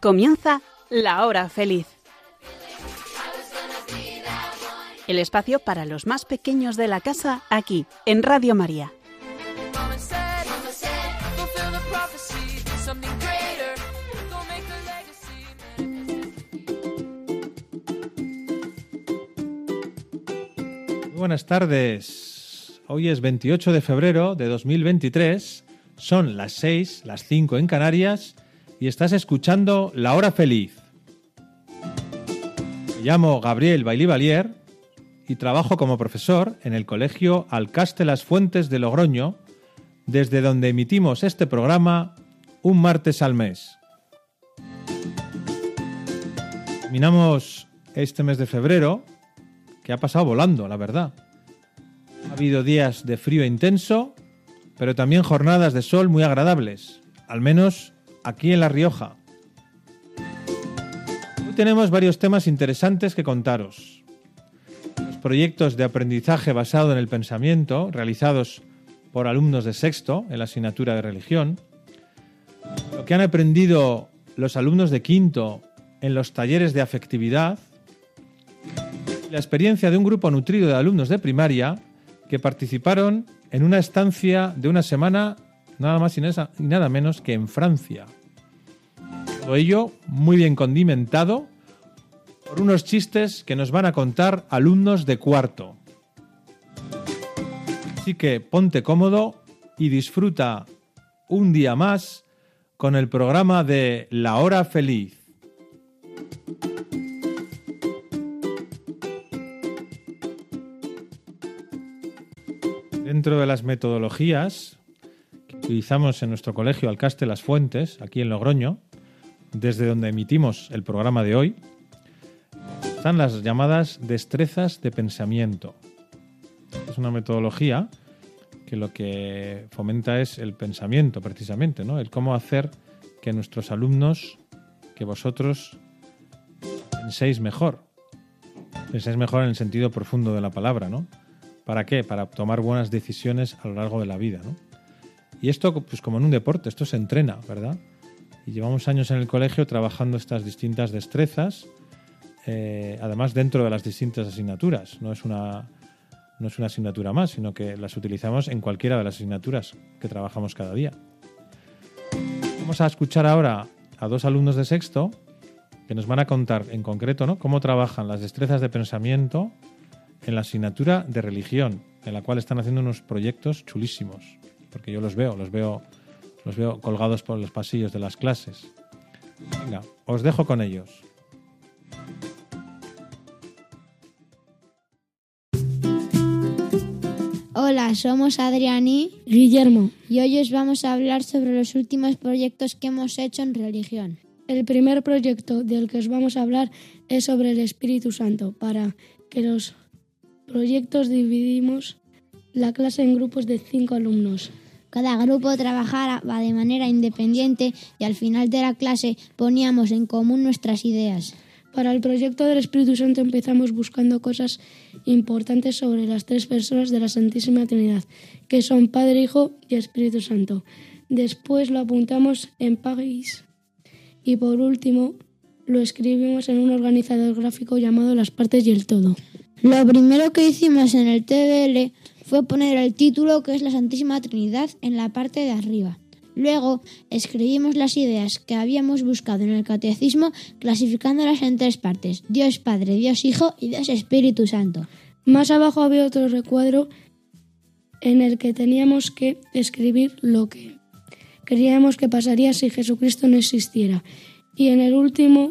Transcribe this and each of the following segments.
Comienza la hora feliz. El espacio para los más pequeños de la casa aquí, en Radio María. buenas tardes. Hoy es 28 de febrero de 2023. Son las 6, las 5 en Canarias y estás escuchando La Hora Feliz. Me llamo Gabriel Bailivalier y trabajo como profesor en el Colegio Alcaste Las Fuentes de Logroño, desde donde emitimos este programa un martes al mes. Terminamos este mes de febrero que ha pasado volando, la verdad. Ha habido días de frío intenso, pero también jornadas de sol muy agradables, al menos aquí en La Rioja. Hoy tenemos varios temas interesantes que contaros. Los proyectos de aprendizaje basado en el pensamiento realizados por alumnos de sexto en la asignatura de religión, lo que han aprendido los alumnos de quinto en los talleres de afectividad, la experiencia de un grupo nutrido de alumnos de primaria que participaron en una estancia de una semana nada más y nada menos que en Francia. Todo ello muy bien condimentado por unos chistes que nos van a contar alumnos de cuarto. Así que ponte cómodo y disfruta un día más con el programa de La Hora Feliz. Dentro de las metodologías utilizamos en nuestro colegio Alcaste Las Fuentes, aquí en Logroño, desde donde emitimos el programa de hoy, están las llamadas destrezas de pensamiento. Es una metodología que lo que fomenta es el pensamiento, precisamente, ¿no? El cómo hacer que nuestros alumnos, que vosotros penséis mejor. Penséis mejor en el sentido profundo de la palabra, ¿no? ¿Para qué? Para tomar buenas decisiones a lo largo de la vida, ¿no? Y esto, pues como en un deporte, esto se entrena, ¿verdad? Y llevamos años en el colegio trabajando estas distintas destrezas, eh, además dentro de las distintas asignaturas. No es, una, no es una asignatura más, sino que las utilizamos en cualquiera de las asignaturas que trabajamos cada día. Vamos a escuchar ahora a dos alumnos de sexto que nos van a contar en concreto ¿no? cómo trabajan las destrezas de pensamiento en la asignatura de religión, en la cual están haciendo unos proyectos chulísimos, porque yo los veo, los veo, los veo colgados por los pasillos de las clases. Venga, os dejo con ellos. Hola, somos Adriani y Guillermo y hoy os vamos a hablar sobre los últimos proyectos que hemos hecho en religión. El primer proyecto del que os vamos a hablar es sobre el Espíritu Santo, para que los proyectos dividimos la clase en grupos de cinco alumnos. Cada grupo trabajaba de manera independiente y al final de la clase poníamos en común nuestras ideas. Para el proyecto del Espíritu Santo empezamos buscando cosas importantes sobre las tres personas de la Santísima Trinidad, que son Padre, Hijo y Espíritu Santo. Después lo apuntamos en país y por último lo escribimos en un organizador gráfico llamado Las partes y el todo. Lo primero que hicimos en el TBL fue poner el título que es la Santísima Trinidad en la parte de arriba. Luego escribimos las ideas que habíamos buscado en el catecismo clasificándolas en tres partes, Dios Padre, Dios Hijo y Dios Espíritu Santo. Más abajo había otro recuadro en el que teníamos que escribir lo que creíamos que pasaría si Jesucristo no existiera. Y en el último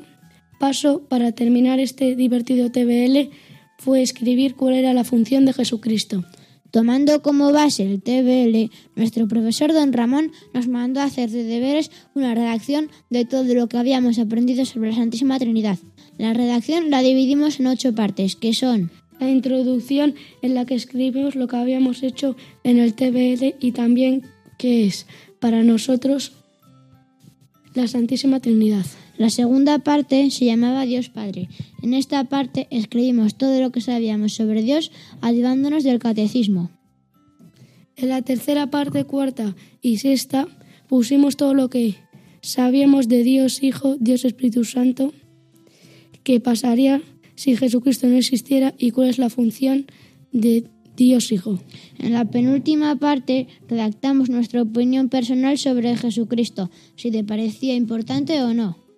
paso, para terminar este divertido TBL, fue escribir cuál era la función de Jesucristo. Tomando como base el TBL, nuestro profesor don Ramón nos mandó a hacer de deberes una redacción de todo lo que habíamos aprendido sobre la Santísima Trinidad. La redacción la dividimos en ocho partes, que son la introducción en la que escribimos lo que habíamos hecho en el TBL y también qué es para nosotros la Santísima Trinidad. La segunda parte se llamaba Dios Padre. En esta parte escribimos todo lo que sabíamos sobre Dios ayudándonos del catecismo. En la tercera parte, cuarta y sexta pusimos todo lo que sabíamos de Dios Hijo, Dios Espíritu Santo, qué pasaría si Jesucristo no existiera y cuál es la función de Dios Hijo. En la penúltima parte redactamos nuestra opinión personal sobre Jesucristo, si te parecía importante o no.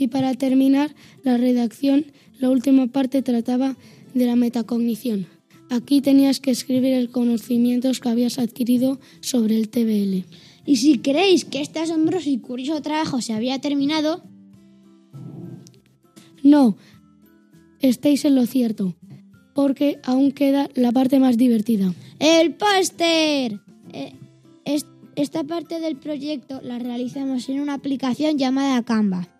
Y para terminar la redacción, la última parte trataba de la metacognición. Aquí tenías que escribir el conocimiento que habías adquirido sobre el TBL. Y si creéis que este asombroso y curioso trabajo se había terminado, no, estáis en lo cierto, porque aún queda la parte más divertida. ¡El póster! Eh, esta parte del proyecto la realizamos en una aplicación llamada Canva.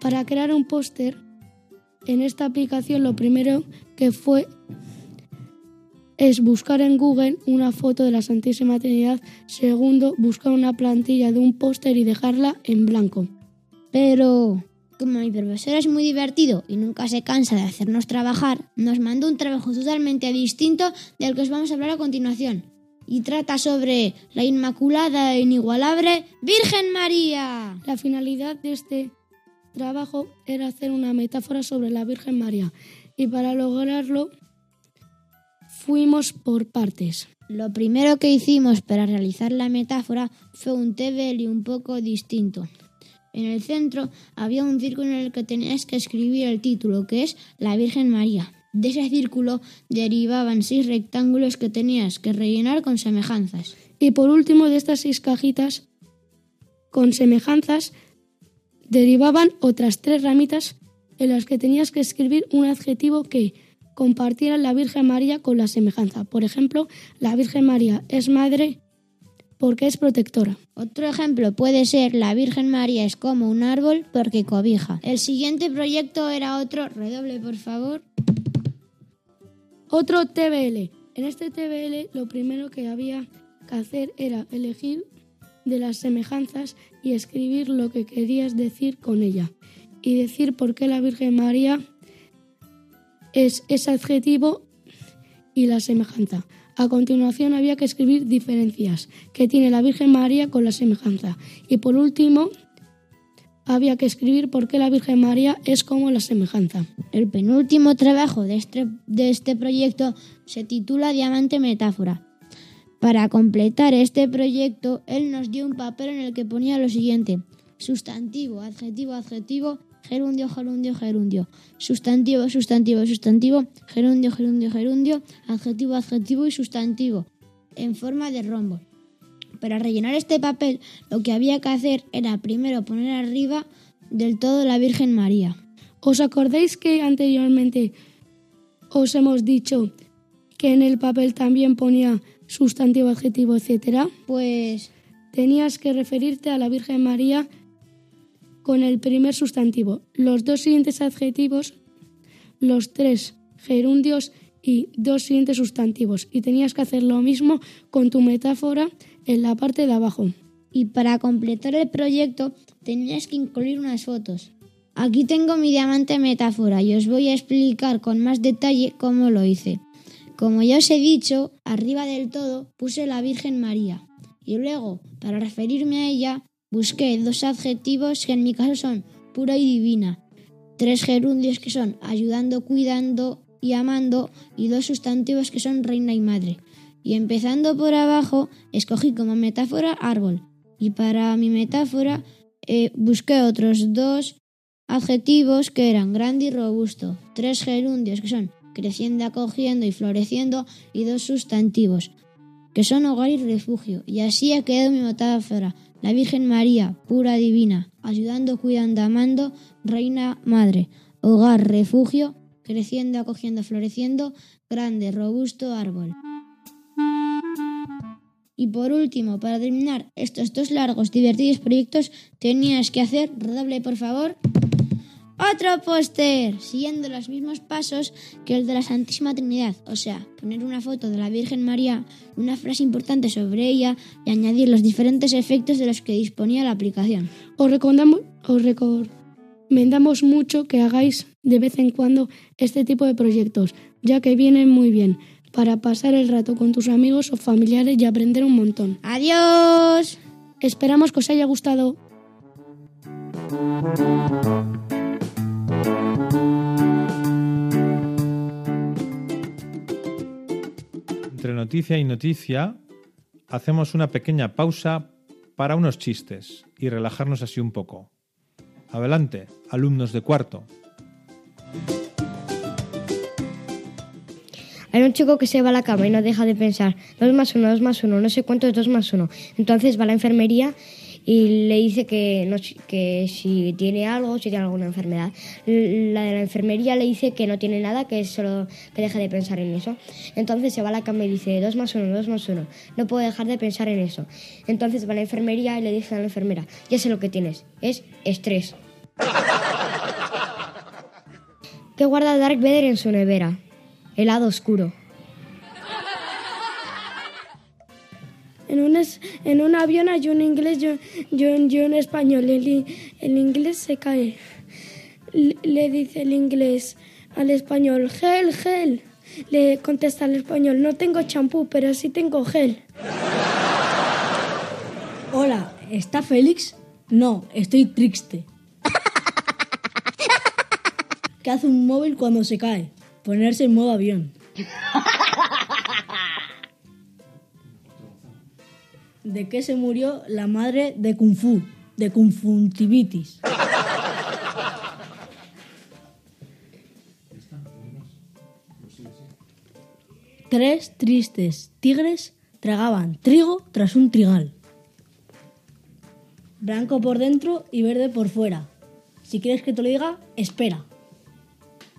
Para crear un póster, en esta aplicación lo primero que fue es buscar en Google una foto de la Santísima Trinidad. Segundo, buscar una plantilla de un póster y dejarla en blanco. Pero, como mi profesor es muy divertido y nunca se cansa de hacernos trabajar, nos mandó un trabajo totalmente distinto del que os vamos a hablar a continuación. Y trata sobre la Inmaculada e Inigualable Virgen María. La finalidad de este trabajo era hacer una metáfora sobre la Virgen María. Y para lograrlo fuimos por partes. Lo primero que hicimos para realizar la metáfora fue un y un poco distinto. En el centro había un círculo en el que tenías que escribir el título, que es la Virgen María. De ese círculo derivaban seis rectángulos que tenías que rellenar con semejanzas. Y por último de estas seis cajitas con semejanzas derivaban otras tres ramitas en las que tenías que escribir un adjetivo que compartieran la Virgen María con la semejanza. Por ejemplo, la Virgen María es madre porque es protectora. Otro ejemplo puede ser la Virgen María es como un árbol porque cobija. El siguiente proyecto era otro, redoble por favor. Otro TBL. En este TBL lo primero que había que hacer era elegir de las semejanzas y escribir lo que querías decir con ella y decir por qué la Virgen María es ese adjetivo y la semejanza. A continuación había que escribir diferencias que tiene la Virgen María con la semejanza. Y por último, había que escribir por qué la Virgen María es como la semejanza. El penúltimo trabajo de este, de este proyecto se titula Diamante Metáfora. Para completar este proyecto, él nos dio un papel en el que ponía lo siguiente. Sustantivo, adjetivo, adjetivo, gerundio, gerundio, gerundio, sustantivo, sustantivo, sustantivo, gerundio, gerundio, gerundio, adjetivo, adjetivo y sustantivo, en forma de rombo. Para rellenar este papel, lo que había que hacer era primero poner arriba del todo la Virgen María. ¿Os acordáis que anteriormente os hemos dicho que en el papel también ponía sustantivo, adjetivo, etcétera? Pues tenías que referirte a la Virgen María con el primer sustantivo. Los dos siguientes adjetivos, los tres gerundios y dos siguientes sustantivos. Y tenías que hacer lo mismo con tu metáfora en la parte de abajo. Y para completar el proyecto tenías que incluir unas fotos. Aquí tengo mi diamante metáfora y os voy a explicar con más detalle cómo lo hice. Como ya os he dicho, arriba del todo puse la Virgen María y luego, para referirme a ella, Busqué dos adjetivos que en mi caso son pura y divina, tres gerundios que son ayudando, cuidando y amando y dos sustantivos que son reina y madre. Y empezando por abajo, escogí como metáfora árbol. Y para mi metáfora eh, busqué otros dos adjetivos que eran grande y robusto, tres gerundios que son creciendo, acogiendo y floreciendo y dos sustantivos que son hogar y refugio. Y así ha quedado mi metáfora la Virgen María, pura divina, ayudando, cuidando, amando, reina madre, hogar, refugio, creciendo, acogiendo, floreciendo, grande, robusto árbol. Y por último, para terminar estos dos largos, divertidos proyectos, tenías que hacer, redoble por favor, otro póster, siguiendo los mismos pasos que el de la Santísima Trinidad, o sea, poner una foto de la Virgen María, una frase importante sobre ella y añadir los diferentes efectos de los que disponía la aplicación. Os recomendamos, os recomendamos mucho que hagáis de vez en cuando este tipo de proyectos, ya que vienen muy bien para pasar el rato con tus amigos o familiares y aprender un montón. ¡Adiós! Esperamos que os haya gustado. Noticia y noticia, hacemos una pequeña pausa para unos chistes y relajarnos así un poco. Adelante, alumnos de cuarto. Hay un chico que se va a la cama y no deja de pensar, dos más uno, dos más uno, no sé cuánto es dos más uno. Entonces va a la enfermería y le dice que, no, que si tiene algo, si tiene alguna enfermedad. La de la enfermería le dice que no tiene nada, que solo que deje de pensar en eso. Entonces se va a la cama y dice, dos más uno, dos más uno, no puedo dejar de pensar en eso. Entonces va a la enfermería y le dice a la enfermera, ya sé lo que tienes, es estrés. ¿Qué guarda Dark Vader en su nevera? Helado oscuro. En un, es- en un avión hay un inglés y un, y un- español. El, el inglés se cae. Le, le dice el inglés al español, gel, gel. Le contesta al español, no tengo champú, pero sí tengo gel. Hola, ¿está Félix? No, estoy triste. ¿Qué hace un móvil cuando se cae? Ponerse en modo avión. ¿De qué se murió la madre de Kung Fu? De conjuntivitis. Tres tristes tigres tragaban trigo tras un trigal. Blanco por dentro y verde por fuera. Si quieres que te lo diga, espera.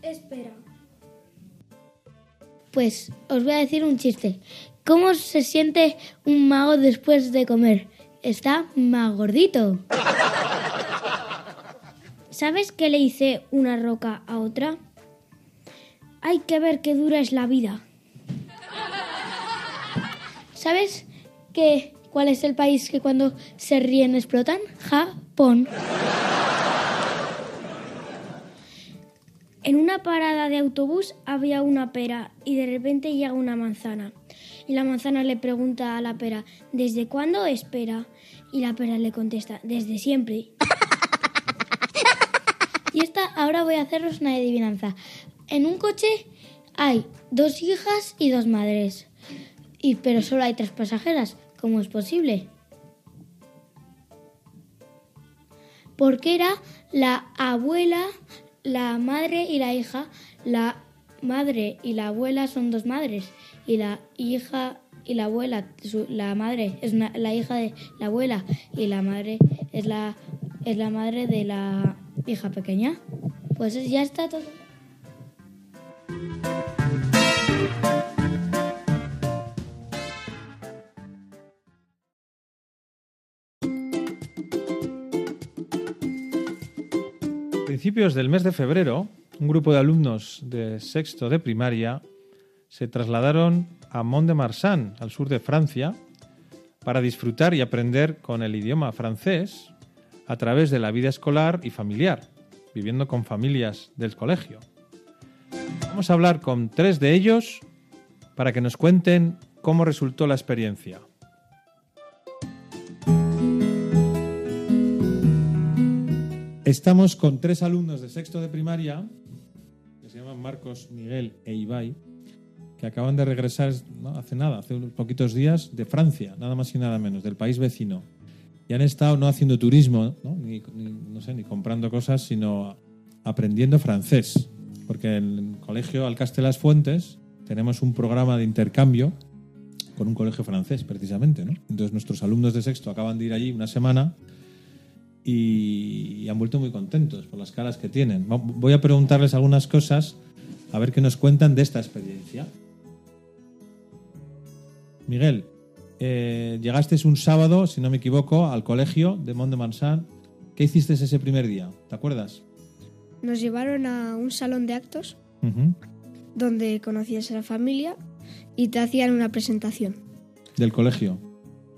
Espera. Pues os voy a decir un chiste. ¿Cómo se siente un mago después de comer? Está más gordito. ¿Sabes qué le hice una roca a otra? Hay que ver qué dura es la vida. ¿Sabes qué, cuál es el país que cuando se ríen explotan? Japón. En una parada de autobús había una pera y de repente llega una manzana. Y la manzana le pregunta a la pera, ¿desde cuándo espera? Y la pera le contesta, desde siempre. y esta, ahora voy a haceros una adivinanza. En un coche hay dos hijas y dos madres. Y, pero solo hay tres pasajeras. ¿Cómo es posible? Porque era la abuela, la madre y la hija. La madre y la abuela son dos madres. Y la hija y la abuela, la madre es la hija de la abuela. Y la madre es la, es la madre de la hija pequeña. Pues ya está todo. A principios del mes de febrero, un grupo de alumnos de sexto de primaria se trasladaron a Mont-de-Marsan, al sur de Francia, para disfrutar y aprender con el idioma francés a través de la vida escolar y familiar, viviendo con familias del colegio. Vamos a hablar con tres de ellos para que nos cuenten cómo resultó la experiencia. Estamos con tres alumnos de sexto de primaria, que se llaman Marcos, Miguel e Ibai, que acaban de regresar ¿no? hace nada, hace unos poquitos días, de Francia, nada más y nada menos, del país vecino. Y han estado no haciendo turismo, ¿no? Ni, ni- no sé, ni comprando cosas, sino aprendiendo francés. Porque en el colegio Alcaste Las Fuentes tenemos un programa de intercambio con un colegio francés, precisamente. ¿no? Entonces nuestros alumnos de sexto acaban de ir allí una semana y, y han vuelto muy contentos por las caras que tienen. Voy a preguntarles algunas cosas a ver qué nos cuentan de esta experiencia. Miguel, eh, llegaste un sábado, si no me equivoco, al colegio de Mont de Marsan. ¿Qué hiciste ese primer día? ¿Te acuerdas? Nos llevaron a un salón de actos donde conocías a la familia y te hacían una presentación Del colegio.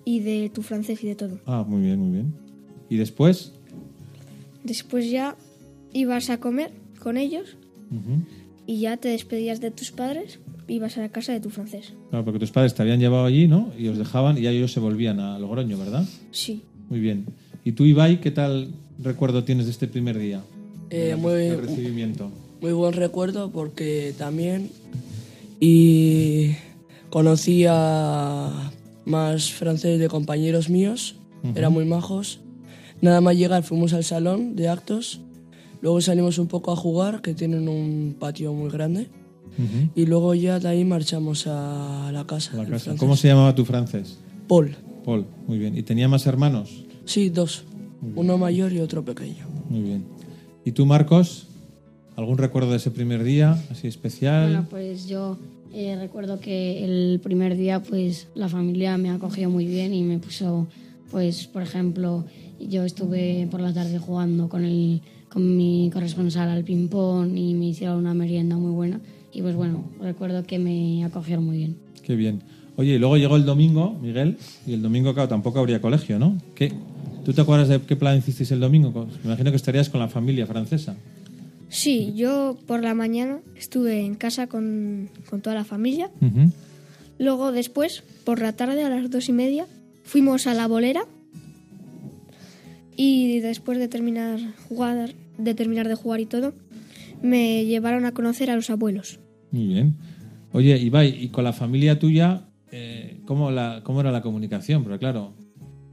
y de tu francés y de todo. Ah, muy bien, muy bien. ¿Y después? Después ya ibas a comer con ellos y ya te despedías de tus padres ibas a la casa de tu francés. Claro, porque tus padres te habían llevado allí, ¿no? Y os dejaban y ya ellos se volvían a Logroño, ¿verdad? Sí. Muy bien. ¿Y tú, Ibai, qué tal recuerdo tienes de este primer día? Eh, muy, recibimiento. muy buen recuerdo porque también y conocí a más franceses de compañeros míos, eran muy majos. Nada más llegar fuimos al salón de actos, luego salimos un poco a jugar, que tienen un patio muy grande, Ujú. y luego ya de ahí marchamos a la casa. La casa. ¿Cómo se llamaba tu francés? Paul. Paul, muy bien. ¿Y tenía más hermanos? Sí, dos. Uno mayor y otro pequeño. Muy bien. ¿Y tú, Marcos? ¿Algún recuerdo de ese primer día así especial? Bueno, pues yo eh, recuerdo que el primer día pues la familia me acogió muy bien y me puso, pues por ejemplo, yo estuve por la tarde jugando con, el, con mi corresponsal al ping-pong y me hicieron una merienda muy buena y pues bueno, recuerdo que me acogieron muy bien. Qué bien. Oye, y luego llegó el domingo, Miguel, y el domingo, claro, tampoco habría colegio, ¿no? ¿Qué? ¿Tú te acuerdas de qué plan hicisteis el domingo? Me imagino que estarías con la familia francesa. Sí, yo por la mañana estuve en casa con, con toda la familia. Ujú. Luego después, por la tarde a las dos y media, fuimos a la bolera. Y después de terminar, jugar, de terminar de jugar y todo, me llevaron a conocer a los abuelos. Muy bien. Oye, Ibai, ¿y con la familia tuya eh, ¿cómo, la, cómo era la comunicación? Porque claro,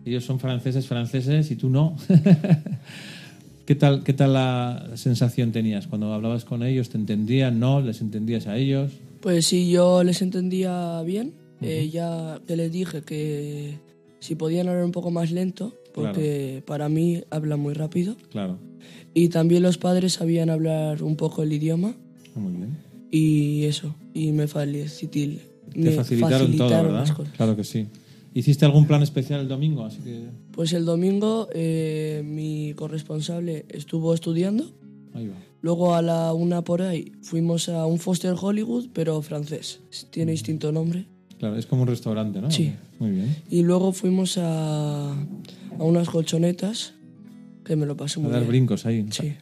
ellos son franceses, franceses y tú no. ¿Qué tal, ¿Qué tal la sensación tenías cuando hablabas con ellos? ¿Te entendían? ¿No? ¿Les entendías a ellos? Pues sí, yo les entendía bien. Eh, ya les dije que si podían hablar un poco más lento, porque para mí hablan muy rápido. Claro. Y también los padres sabían hablar un poco el idioma Ah, Muy bien. y eso. Y me, Te me facilitaron, todo, facilitaron ¿verdad? las cosas. Claro que sí. ¿Hiciste algún plan especial el domingo? Así que Pues el domingo eh, mi corresponsable estuvo estudiando. ahí va. Luego a la una por ahí fuimos a un Foster Hollywood, pero francés. Tiene distinto nombre. Claro, es como un restaurante, ¿no? Sí. Muy bien. Y luego fuimos a, a unas colchonetas, que me lo pasé A muy dar bien. brincos ahí. Sí.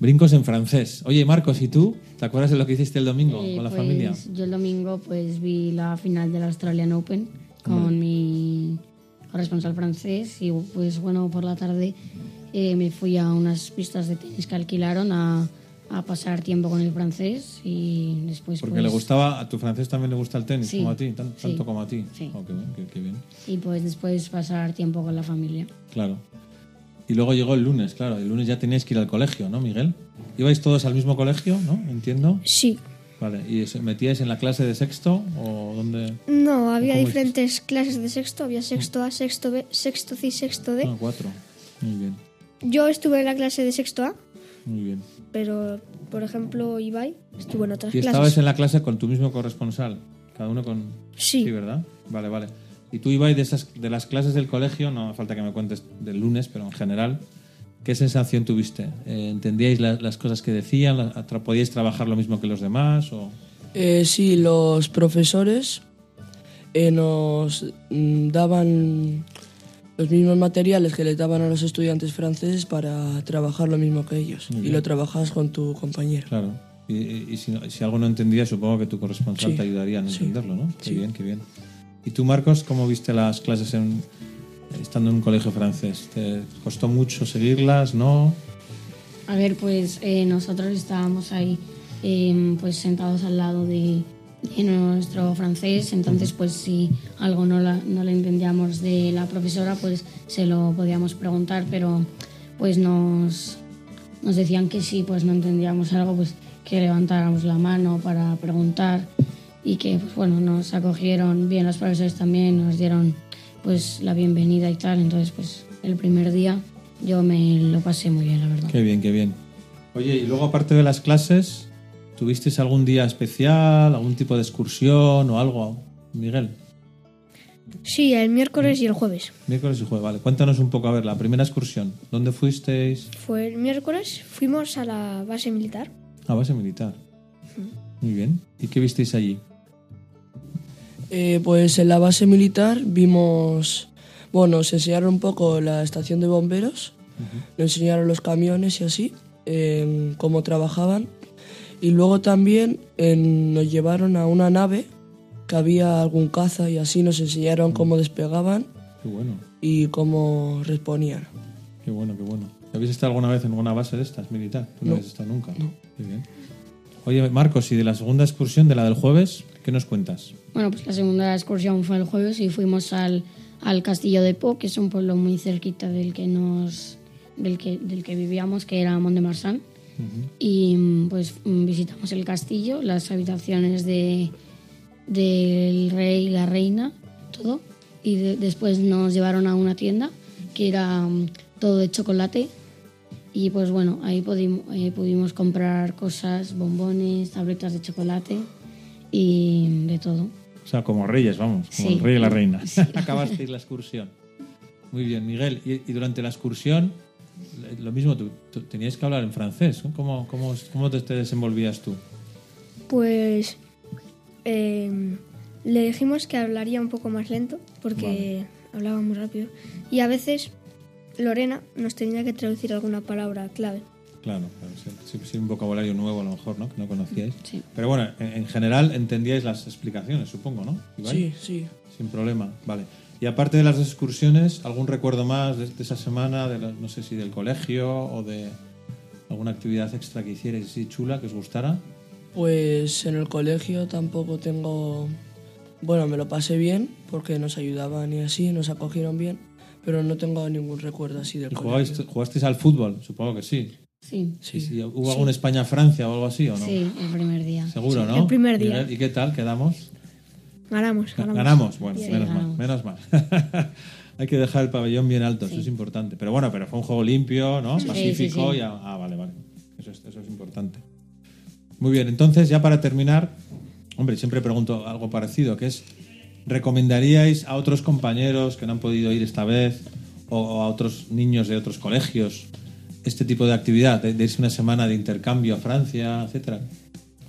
Brincos en francés. Oye, Marcos, ¿y tú? ¿Te acuerdas de lo que hiciste el domingo Eh, con la pues, familia? Yo el domingo pues vi la final del Australian Open con mi corresponsal francés y pues bueno, por la tarde eh, me fui a unas pistas de tenis que alquilaron a, a pasar tiempo con el francés y después Porque pues, le gustaba, a tu francés también le gusta el tenis, Sí, como a ti, tan- sí, tanto como a ti. sí. Oh, qué bien, qué- qué bien. y pues después pasar tiempo con la familia. Claro. Y luego llegó el lunes, claro. El lunes ya teníais que ir al colegio, ¿no, Miguel? ¿Ibais todos al mismo colegio, no? Entiendo. Sí. Vale. ¿Y metíais en la clase de sexto o dónde? No, había ¿Cómo diferentes clases de sexto. Había sexto A, sexto B, sexto C y sexto D. Ah, cuatro. Muy bien, Yo estuve en la clase de sexto A, muy bien. pero por ejemplo Ibai estuvo en otras Y clases. estabas en la clase con tu mismo corresponsal, cada uno con... Sí. ¿verdad? Vale, vale. Y tú, Ibai, de, esas, de las clases del colegio, no falta que me cuentes del lunes, pero en general, ¿qué sensación tuviste? Eh, ¿Entendíais la- las cosas que decían? ¿Podíais trabajar lo mismo que los demás? O... Eh, sí, los profesores eh, nos mm, daban los mismos materiales que les daban a los estudiantes franceses para trabajar lo mismo que ellos. Y lo trabajas con tu compañero. Claro. Y, y- si, si algo no entendías, supongo que tu corresponsal Sí. te ayudaría a entenderlo, ¿no? Qué Sí. bien, qué bien. ¿Y tú, Marcos, cómo viste las clases en, estando en un colegio francés? ¿Te costó mucho seguirlas? ¿No? A ver, pues eh, nosotros estábamos ahí eh, pues sentados al lado de, de nuestro francés, entonces pues si algo no, la- no le entendíamos de la profesora, pues se lo podíamos preguntar, pero pues nos, nos decían que si pues no entendíamos algo, pues que levantáramos la mano para preguntar y que pues bueno, nos acogieron bien los profesores también, nos dieron pues la bienvenida y tal, entonces pues el primer día yo me lo pasé muy bien, la verdad. Qué bien, qué bien. Oye, y luego aparte de las clases, ¿tuvisteis algún día especial, algún tipo de excursión o algo, Miguel? Sí, el miércoles y el jueves. Miércoles y jueves, vale. Cuéntanos un poco, a ver, la primera excursión. ¿Dónde fuisteis? Fue el miércoles, fuimos a la base militar. A base militar. Muy bien. ¿Y qué visteis allí? Eh, pues en la base militar vimos, bueno, nos enseñaron un poco la estación de bomberos, nos enseñaron los camiones y así, em, cómo trabajaban. Y luego también em, nos llevaron a una nave que había algún caza y así nos enseñaron cómo despegaban Qué bueno, y cómo respondían. qué bueno, qué bueno. ¿Habéis estado alguna vez en alguna base de estas militar? ¿Tú no, No. habéis estado nunca? No. Muy bien. Oye, Marcos, y de la segunda excursión, de la del jueves, ¿qué nos cuentas? Bueno, pues la segunda excursión fue el jueves y fuimos al, al Castillo de Po, que es un pueblo muy cerquita del que nos del que, del que vivíamos, que era Mont de Marsan. Y pues visitamos el castillo, las habitaciones de, del rey y la reina, todo. Y de- después nos llevaron a una tienda que era mm, todo de chocolate. Y pues bueno, ahí pudimos, pudimos comprar cosas, bombones, tabletas de chocolate y de todo. O sea, como reyes, vamos, como Sí. el rey y la reina. Sí. Acabasteis la excursión. Muy bien, Miguel. Y, y durante la excursión, lo mismo, tú, tú tenías que hablar en francés. ¿Cómo, cómo, cómo te, te desenvolvías tú? Pues eh, le dijimos que hablaría un poco más lento porque hablaba muy rápido. Y a veces Lorena nos tenía que traducir alguna palabra clave. Claro, claro sí, sí, un vocabulario nuevo a lo mejor, ¿no? Que no conocíais. Sí. Pero bueno, en, en general entendíais las explicaciones, supongo, ¿no? Ibai? Sí, sí. Sin problema, vale. Y aparte de las dos excursiones, ¿algún recuerdo más de, de esa semana? De la- no sé si del colegio o de alguna actividad extra que hicierais así chula que os gustara. Pues en el colegio tampoco tengo... Bueno, me lo pasé bien porque nos ayudaban y así, nos acogieron bien, pero no tengo ningún recuerdo así del ¿Y jugasteis al fútbol? Supongo que sí. Sí, Sí, sí. ¿Hubo algún España-Francia o algo así o no? sí, el primer día. Seguro, Sí, ¿no? el primer día. ¿Y qué tal? ¿Quedamos? Ganamos, ganamos. Ganamos, bueno, Sí, menos ganamos. mal, menos mal. Hay que dejar el pabellón bien alto, eso es importante. Pero bueno, pero fue un juego limpio, ¿no? Sí, Pacífico sí, sí. y ah, ah, vale, vale. Eso es, eso es importante. Muy bien, entonces ya para terminar, hombre, siempre pregunto algo parecido, que es, ¿recomendaríais a otros compañeros que no han podido ir esta vez o, a otros niños de otros colegios este tipo de actividad, de, irse una semana de intercambio a Francia, etcétera?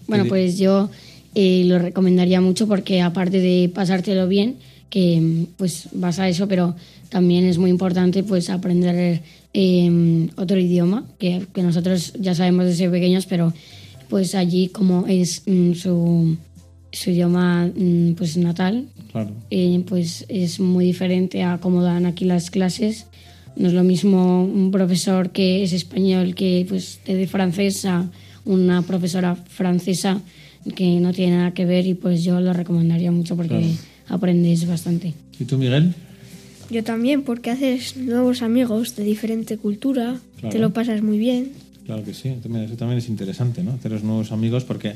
Bueno, ¿Qué di- pues yo eh, lo recomendaría mucho porque aparte de pasártelo bien, que pues vas a eso, pero también es muy importante pues aprender eh, otro idioma, que, que nosotros ya sabemos desde pequeños, pero pues allí como es mm, su, su idioma mm, pues natal, Claro. eh, pues es muy diferente a cómo dan aquí las clases. No es lo mismo un profesor que es español que pues te dé francés a una profesora francesa que no tiene nada que ver y pues yo lo recomendaría mucho porque Claro. aprendes bastante. ¿Y tú, Miguel? Yo también, porque haces nuevos amigos de diferente cultura, Claro. te lo pasas muy bien. Claro que sí, también- eso también es interesante, ¿no? Haceros nuevos amigos porque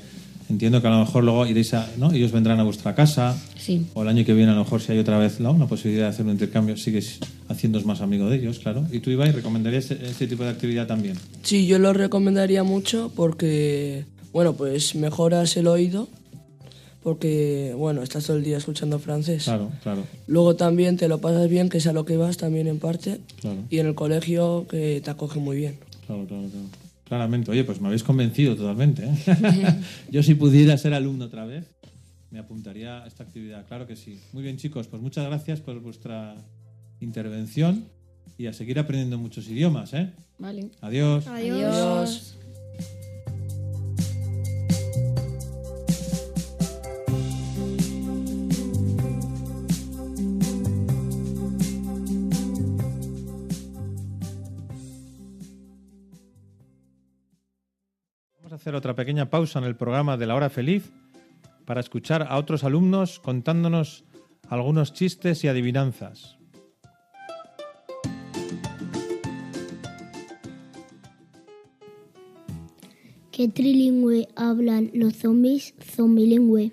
entiendo que a lo mejor luego iréis a, ¿no? Ellos vendrán a vuestra casa Sí. o el año que viene a lo mejor si hay otra vez ¿no? una posibilidad de hacer un intercambio, sigues haciéndoos más amigo de ellos, claro. ¿Y tú, Ibai, recomendarías este, este tipo de actividad también? Sí, yo lo recomendaría mucho porque, bueno, pues mejoras el oído porque, bueno, estás todo el día escuchando francés. Claro, claro, Luego también te lo pasas bien, que es a lo que vas también en parte. claro, Y en el colegio que te acoge muy bien. claro, claro, claro. Claramente, oye, pues me habéis convencido totalmente. ¿eh? Yo si pudiera ser alumno otra vez, me apuntaría a esta actividad, claro que sí. Muy bien, chicos, pues muchas gracias por vuestra intervención y a seguir aprendiendo muchos idiomas, ¿eh? Vale. Adiós. Adiós. Hacer otra pequeña pausa en el programa de la hora feliz para escuchar a otros alumnos contándonos algunos chistes y adivinanzas. ¿Qué trilingüe hablan los zombies? Zombilingüe.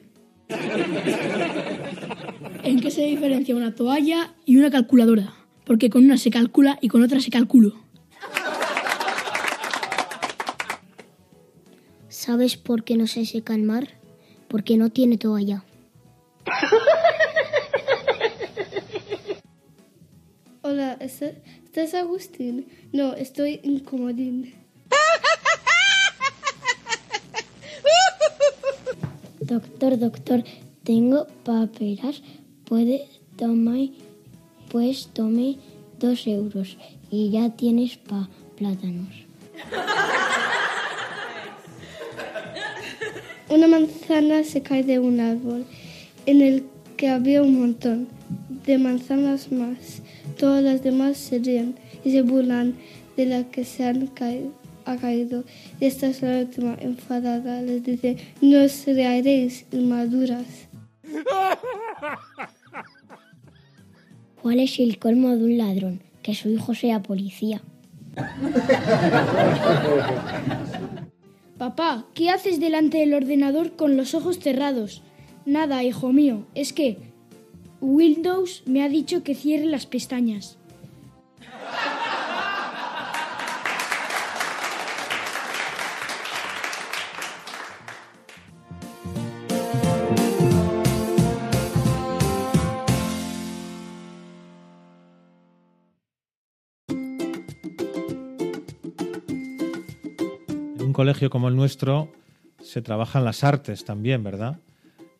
¿En qué se diferencia una toalla y una calculadora? Porque con una se calcula y con otra se calculo. ¿Sabes por qué no se seca el mar? Porque no tiene toalla. Hola, ¿estás Agustín? No, estoy en Comodín. Doctor, doctor, tengo paperas. Puede tomar, pues tome dos euros y ya tienes pa plátanos. Una manzana se cae de un árbol en el que había un montón de manzanas más. Todas las demás se ríen y se burlan de la que se han caído, ha caído. Y esta es la última enfadada. Les dice, no seréis inmaduras. ¿Cuál es el colmo de un ladrón? Que su hijo sea policía. Papá, ¿qué haces delante del ordenador con los ojos cerrados? Nada, hijo mío, es que Windows me ha dicho que cierre las pestañas. Un colegio como el nuestro se trabajan las artes también, ¿verdad?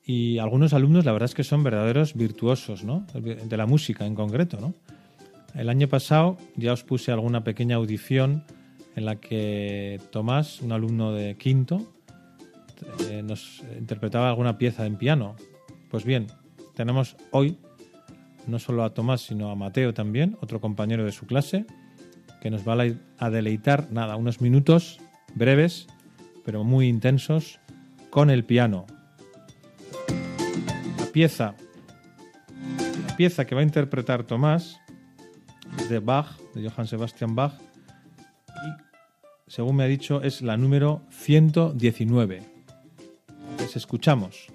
Y algunos alumnos, la verdad es que son verdaderos virtuosos, ¿no? De la música en concreto, ¿no? El año pasado ya os puse alguna pequeña audición en la que Tomás, un alumno de quinto, eh, nos interpretaba alguna pieza en piano. Pues bien, tenemos hoy no solo a Tomás, sino a Mateo también, otro compañero de su clase, que nos va a deleitar, nada, unos minutos breves, pero muy intensos, con el piano. La pieza, la pieza que va a interpretar Tomás de Bach, de Johann Sebastian Bach, y según me ha dicho es la número 119. Les escuchamos.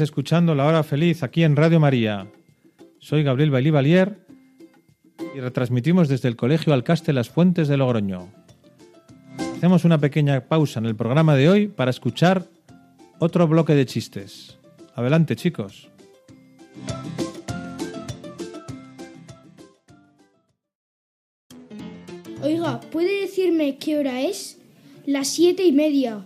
Escuchando La Hora Feliz aquí en Radio María. Soy Gabriel Bailí Valier y retransmitimos desde el Colegio Alcaste Las Fuentes de Logroño. Hacemos una pequeña pausa en el programa de hoy para escuchar otro bloque de chistes. Adelante, chicos. Oiga, ¿puede decirme qué hora es? Las siete y media.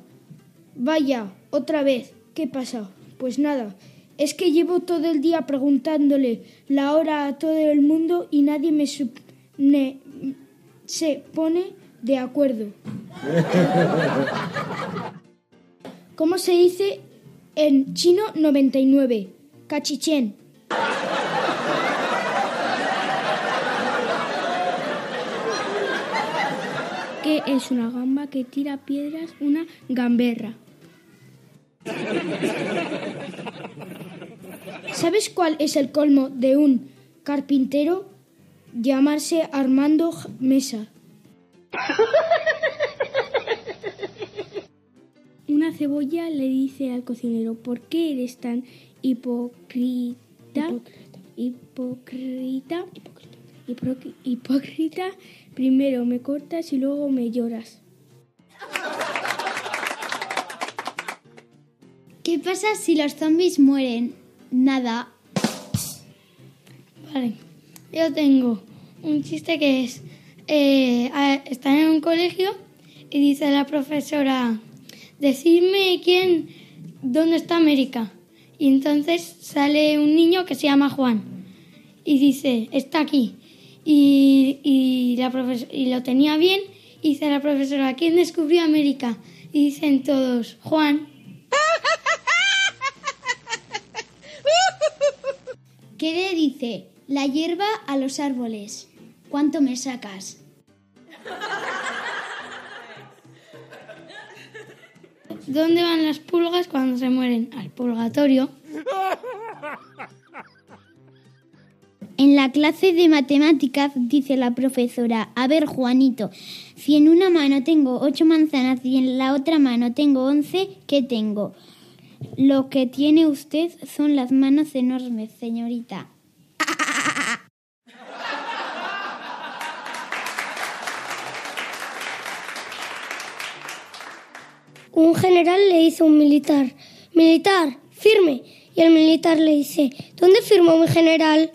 Vaya, otra vez. ¿Qué pasa? Pues nada, es que llevo todo el día preguntándole la hora a todo el mundo y nadie me, sup- ne- se pone de acuerdo. ¿Cómo se dice en chino 99? Cachichén. ¿Qué es una gamba que tira piedras? Una gamberra. ¿Sabes cuál es el colmo de un carpintero? Llamarse Armando Mesa. Una cebolla le dice al cocinero, ¿por qué eres tan hipócrita? Hipócrita. Hipócrita. Hipócrita. Primero me cortas y luego me lloras. ¿Qué pasa si los zombies mueren? Nada. Vale, yo tengo un chiste que es, eh, están en un colegio y dice la profesora, decidme quién, dónde está América. Y entonces sale un niño que se llama Juan y dice, está aquí. Y, la y lo tenía bien Y dice la profesora, ¿quién descubrió América? Y dicen todos, Juan. ¿Qué le dice la hierba a los árboles? ¿Cuánto me sacas? ¿Dónde van las pulgas cuando se mueren? Al purgatorio. En la clase de matemáticas dice la profesora, a ver Juanito, si en una mano tengo ocho manzanas y en la otra mano tengo once, ¿qué tengo? Lo que tiene usted son las manos enormes, señorita. Un general le dice a un militar, militar, firme. Y el militar le dice, ¿dónde firmó mi general?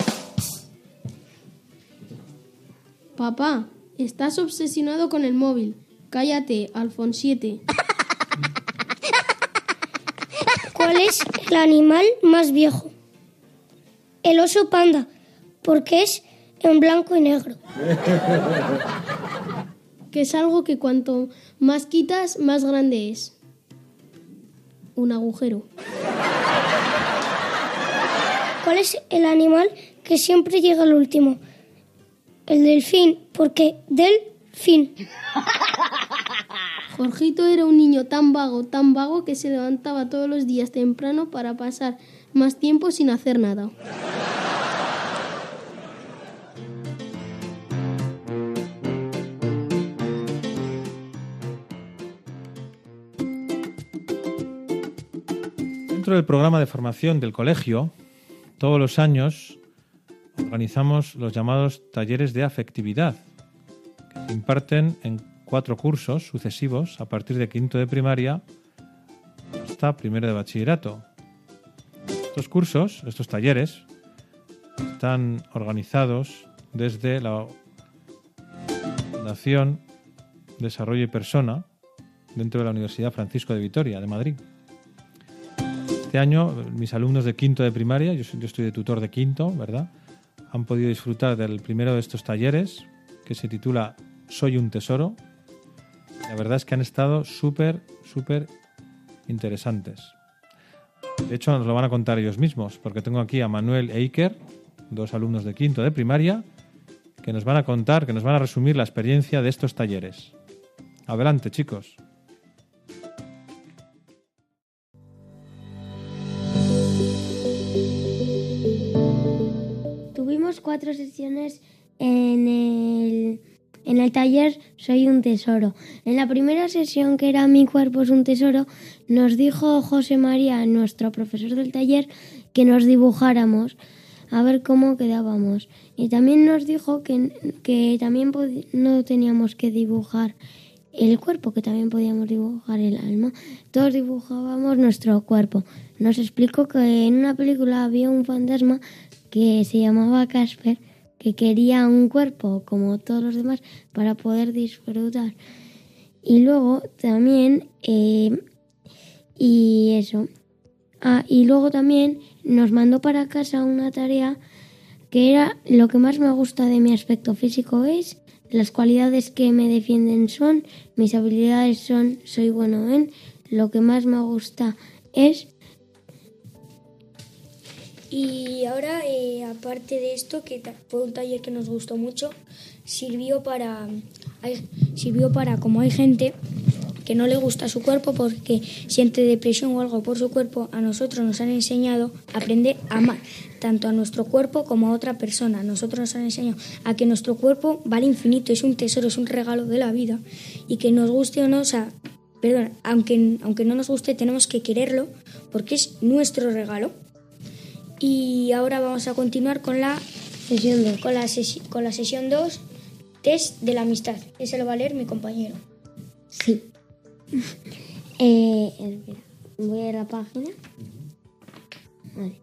Papá, estás obsesionado con el móvil. Cállate, Alfonsiete. ¿Cuál es el animal más viejo? El oso panda, porque es en blanco y negro. Que es algo que cuanto más quitas, más grande es. Un agujero. ¿Cuál es el animal que siempre llega al último? El delfín, porque del fin. Jorgito era un niño tan vago, tan vago que se levantaba todos los días temprano para pasar más tiempo sin hacer nada. Dentro del programa de formación del colegio, todos los años organizamos los llamados talleres de afectividad, que se imparten en cuatro cursos sucesivos a partir de quinto de primaria hasta primero de bachillerato. Estos cursos, estos talleres, están organizados desde la Fundación Desarrollo y Persona dentro de la Universidad Francisco de Vitoria de Madrid. Este año mis alumnos de quinto de primaria, yo, yo estoy de tutor de quinto, ¿verdad? Han podido disfrutar del primero de estos talleres que se titula Soy un tesoro. La verdad es que han estado súper, súper interesantes. De hecho, nos lo van a contar ellos mismos, porque tengo aquí a Manuel e Iker, dos alumnos de quinto de primaria, que nos van a contar, que nos van a resumir la experiencia de estos talleres. Adelante, chicos. Tuvimos cuatro sesiones en el, en el taller Soy un tesoro. En la primera sesión, que era Mi cuerpo es un tesoro, nos dijo José María, nuestro profesor del taller, que nos dibujáramos a ver cómo quedábamos. Y también nos dijo que, que también no teníamos que dibujar el cuerpo, que también podíamos dibujar el alma. Todos dibujábamos nuestro cuerpo. Nos explicó que en una película había un fantasma que se llamaba Casper, que quería un cuerpo como todos los demás para poder disfrutar. Y luego también, eh, y eso. Ah, y luego también nos mandó para casa una tarea que era lo que más me gusta de mi aspecto físico es las cualidades que me defienden son, mis habilidades son, soy bueno en, lo que más me gusta es Y ahora, eh, aparte de esto, que fue un taller que nos gustó mucho, sirvió para, sirvió para, como hay gente que no le gusta su cuerpo porque siente depresión o algo por su cuerpo, a nosotros nos han enseñado a aprender a amar tanto a nuestro cuerpo como a otra persona. Nosotros nos han enseñado a que nuestro cuerpo vale infinito, es un tesoro, es un regalo de la vida y que nos guste o no, o sea, perdón, aunque, aunque no nos guste, tenemos que quererlo porque es nuestro regalo. Y ahora vamos a continuar con la sesión 2. Con la, sesi- con la sesión 2, test de la amistad. Ese lo va a leer mi compañero. Sí. Eh, espera, voy a la página. Vale.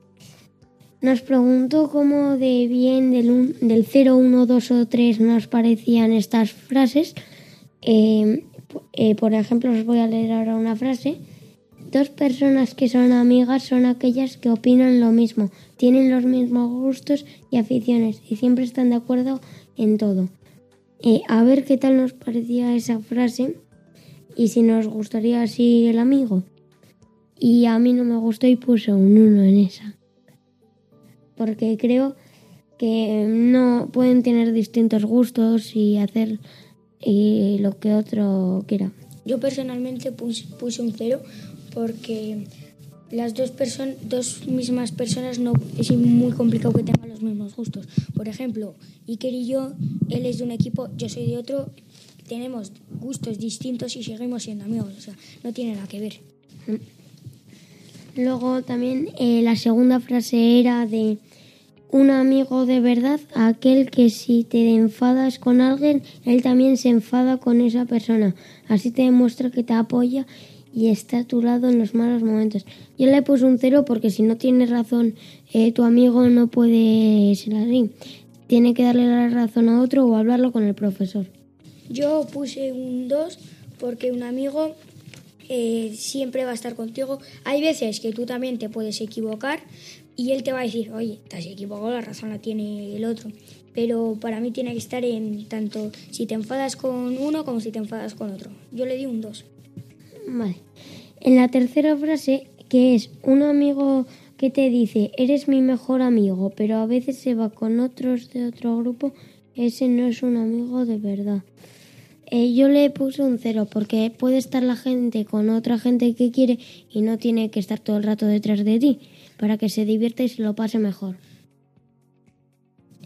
Nos preguntó cómo de bien del, un- del 0, 1, 2 o 3 nos parecían estas frases. Eh, eh, por ejemplo, os voy a leer ahora una frase. Dos personas que son amigas son aquellas que opinan lo mismo, tienen los mismos gustos y aficiones y siempre están de acuerdo en todo. eh, a ver qué tal nos parecía esa frase y si nos gustaría así el amigo. Y a mí no me gustó y puse un 1 en esa. Porque creo que no pueden tener distintos gustos y hacer y lo que otro quiera. Yo personalmente puse, puse un cero porque las dos, person dos mismas personas no es muy complicado que tengan los mismos gustos. Por ejemplo, Iker y yo, él es de un equipo, yo soy de otro, tenemos gustos distintos y seguimos siendo amigos. O sea, no tiene nada que ver. Luego también eh, la segunda frase era de un amigo de verdad, aquel que si te enfadas con alguien, él también se enfada con esa persona. Así te demuestra que te apoya y está a tu lado en los malos momentos. Yo le puse un cero porque si no tienes razón, eh, tu amigo no puede ser así. Tiene que darle la razón a otro o hablarlo con el profesor. Yo puse un 2 porque un amigo eh, siempre va a estar contigo. Hay veces que tú también te puedes equivocar y él te va a decir, oye, te has equivocado, la razón la tiene el otro. Pero para mí tiene que estar en tanto si te enfadas con uno como si te enfadas con otro. Yo le di un 2. Vale. En la tercera frase, que es un amigo que te dice, eres mi mejor amigo, pero a veces se va con otros de otro grupo, ese no es un amigo de verdad. Eh, yo le puse un cero porque puede estar la gente con otra gente que quiere y no tiene que estar todo el rato detrás de ti para que se divierta y se lo pase mejor.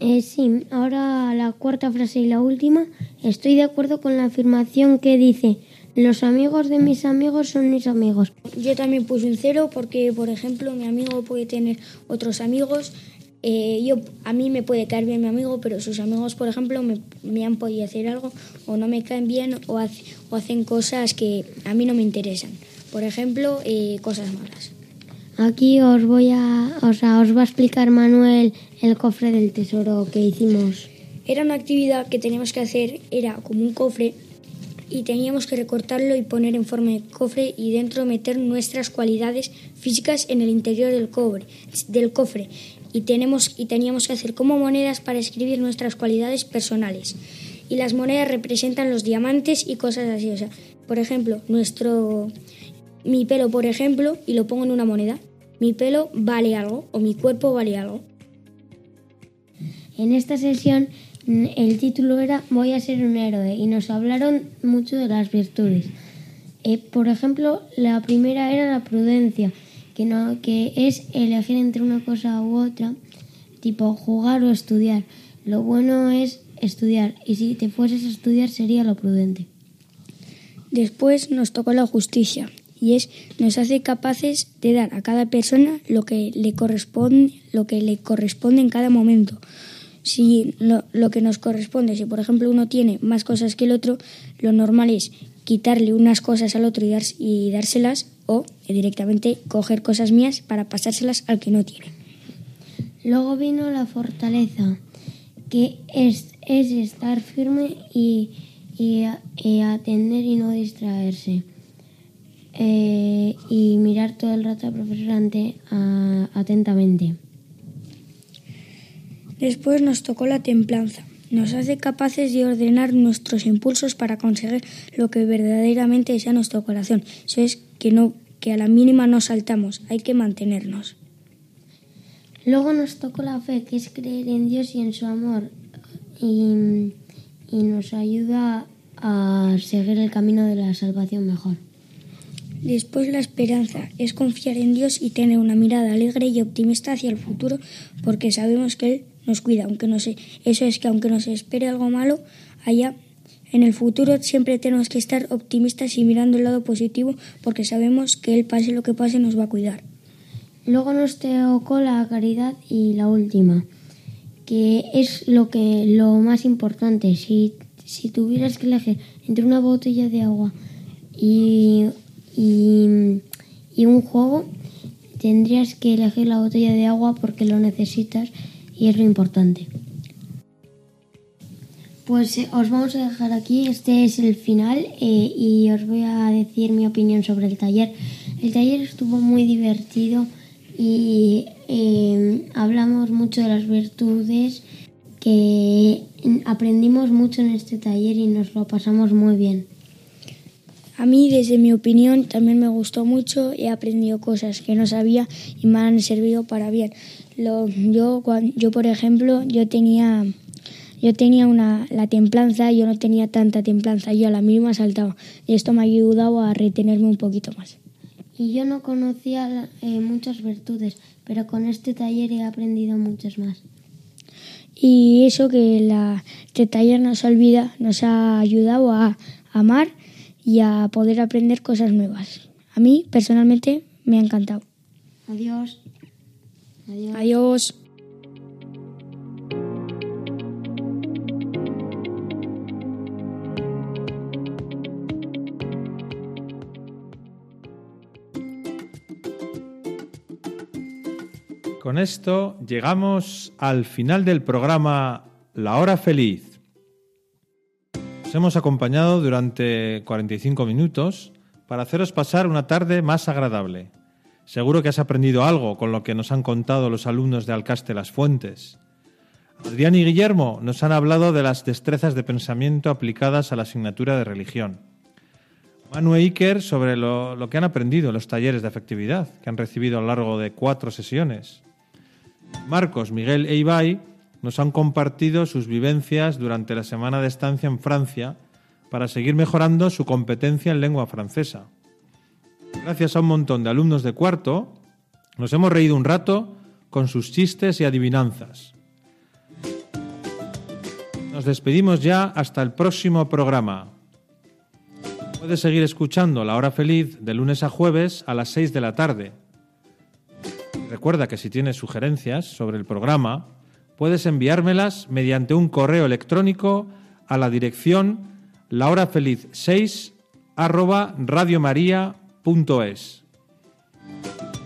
Eh, sí, ahora la cuarta frase y la última. Estoy de acuerdo con la afirmación que dice, los amigos de mis amigos son mis amigos. Yo también puse un cero porque, por ejemplo, mi amigo puede tener otros amigos. Eh, yo, a mí me puede caer bien mi amigo, pero sus amigos, por ejemplo, me, han podido hacer algo o no me caen bien o, o, hacen cosas que a mí no me interesan. Por ejemplo, eh, cosas malas. Aquí os voy a, o sea, os va a explicar Manuel el cofre del tesoro que hicimos. Era una actividad que teníamos que hacer, era como un cofre y teníamos que recortarlo y poner en forma de cofre y dentro meter nuestras cualidades físicas en el interior del, cobre, del cofre y, tenemos, y teníamos que hacer como monedas para escribir nuestras cualidades personales. Y las monedas representan los diamantes y cosas así. O sea, por ejemplo, nuestro, mi pelo, por ejemplo, y lo pongo en una moneda. Mi pelo vale algo o mi cuerpo vale algo. En esta sesión el título era Voy a ser un héroe y nos hablaron mucho de las virtudes. Eh, por ejemplo, la primera era la prudencia, que, no, que es elegir entre una cosa u otra, tipo jugar o estudiar. Lo bueno es estudiar y si te fueses a estudiar sería lo prudente. Después nos tocó la justicia y es nos hace capaces de dar a cada persona lo que le corresponde, lo que le corresponde en cada momento. Si lo, lo que nos corresponde, si por ejemplo uno tiene más cosas que el otro, lo normal es quitarle unas cosas al otro y, y dárselas o directamente coger cosas mías para pasárselas al que no tiene. Luego vino la fortaleza, que es, es estar firme y, y, y atender y no distraerse. Eh, y mirar todo el rato al profesor ante, atentamente. Después nos tocó la templanza. Nos hace capaces de ordenar nuestros impulsos para conseguir lo que verdaderamente desea nuestro corazón. Eso es que, no, que a la mínima no saltamos, hay que mantenernos. Luego nos tocó la fe, que es creer en Dios y en su amor. Y, y nos ayuda a seguir el camino de la salvación mejor. Después la esperanza es confiar en Dios y tener una mirada alegre y optimista hacia el futuro porque sabemos que Él nos cuida. Aunque no sé, eso es que aunque nos espere algo malo, allá en el futuro siempre tenemos que estar optimistas y mirando el lado positivo porque sabemos que Él pase lo que pase nos va a cuidar. Luego nos tocó la caridad y la última, que es lo que lo más importante. Si, si tuvieras que elegir entre una botella de agua y y, un juego, tendrías que elegir la botella de agua porque lo necesitas y es lo importante. Pues eh, os vamos a dejar aquí, este es el final eh, y os voy a decir mi opinión sobre el taller. El taller estuvo muy divertido y eh, hablamos mucho de las virtudes que aprendimos mucho en este taller y nos lo pasamos muy bien. A mí, desde mi opinión, también me gustó mucho. He aprendido cosas que no sabía y me han servido para bien. Lo, yo, yo, por ejemplo, yo tenía, yo tenía una, la templanza, yo no tenía tanta templanza, yo a la misma saltaba. Y esto me ha ayudado a retenerme un poquito más. Y yo no conocía eh, muchas virtudes, pero con este taller he aprendido muchas más. Y eso que la, este taller nos olvida, nos ha ayudado a amar y a poder aprender cosas nuevas. A mí, personalmente, me ha encantado. Adiós. Adiós. Adiós. Con esto llegamos al final del programa La Hora Feliz. Os hemos acompañado durante 45 minutos para haceros pasar una tarde más agradable. Seguro que has aprendido algo con lo que nos han contado los alumnos de Alcaste Las Fuentes. Adrián y Guillermo nos han hablado de las destrezas de pensamiento aplicadas a la asignatura de religión. Manu e Iker sobre lo, que han aprendido en los talleres de afectividad que han recibido a lo largo de cuatro sesiones. Marcos, Miguel e Ibai nos han compartido sus vivencias durante la semana de estancia en Francia para seguir mejorando su competencia en lengua francesa. Gracias a un montón de alumnos de cuarto, nos hemos reído un rato con sus chistes y adivinanzas. Nos despedimos ya hasta el próximo programa. Puedes seguir escuchando La Hora Feliz de lunes a jueves a las 6 de la tarde Recuerda que si tienes sugerencias sobre el programa, puedes enviármelas mediante un correo electrónico a la dirección lahorafeliz6 arroba radiomaria.es.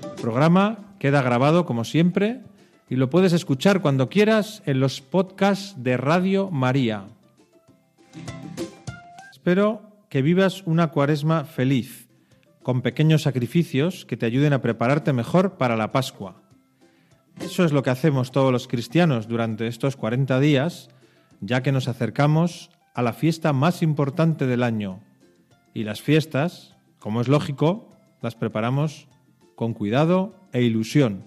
El programa queda grabado como siempre y lo puedes escuchar cuando quieras en los podcasts de Radio María. Espero que vivas una cuaresma feliz con pequeños sacrificios que te ayuden a prepararte mejor para la Pascua. Eso es lo que hacemos todos los cristianos durante estos 40 días, ya que nos acercamos a la fiesta más importante del año. Y las fiestas, como es lógico, las preparamos con cuidado e ilusión.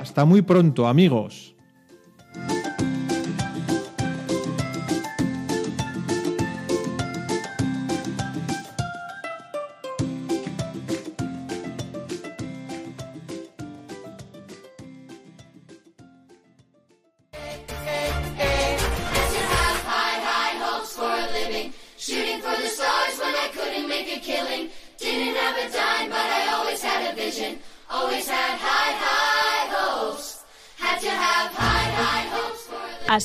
Hasta muy pronto, amigos.